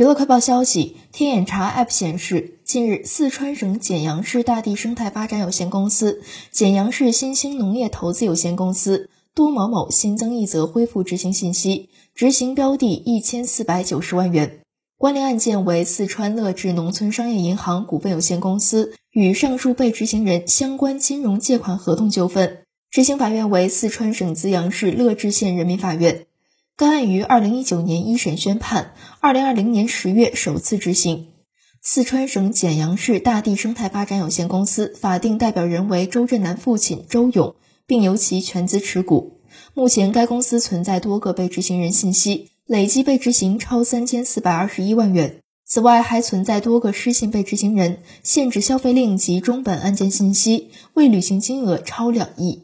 娱乐快报消息，天眼查 App 显示，近日四川省简阳市大地生态发展有限公司、简阳市新兴农业投资有限公司、多某某新增一则恢复执行信息，执行标的一千四百九十万元。关联案件为四川乐智农村商业银行股份有限公司与上述被执行人相关金融借款合同纠纷。执行法院为四川省资阳市乐至县人民法院。该案于二零一九年一审宣判，二零二零年十月首次执行。四川省简阳市大地生态发展有限公司法定代表人为周振南父亲周勇，并由其全资持股。目前该公司存在多个被执行人信息，累计被执行超三千四百二十一万元。此外，还存在多个失信被执行人，限制消费令及中本案件信息，未履行金额超两亿。